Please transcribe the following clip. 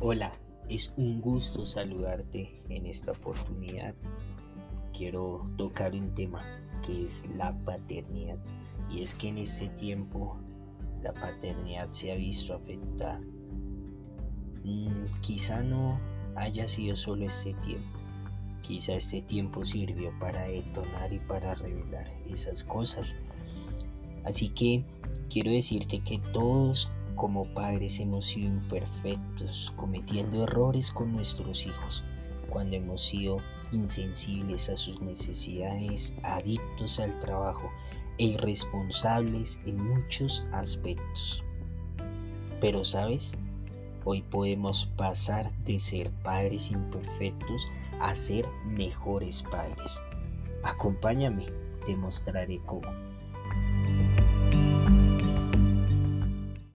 Hola, es un gusto saludarte en esta oportunidad. Quiero tocar un tema que es la paternidad. Y es que en este tiempo la paternidad se ha visto afectada. Mm, quizá no haya sido solo este tiempo. Quizá este tiempo sirvió para detonar y para revelar esas cosas. Así que quiero decirte que todos como padres hemos sido imperfectos, cometiendo errores con nuestros hijos, cuando hemos sido insensibles a sus necesidades, adictos al trabajo e irresponsables en muchos aspectos. Pero sabes, hoy podemos pasar de ser padres imperfectos a ser mejores padres. Acompáñame, te mostraré cómo.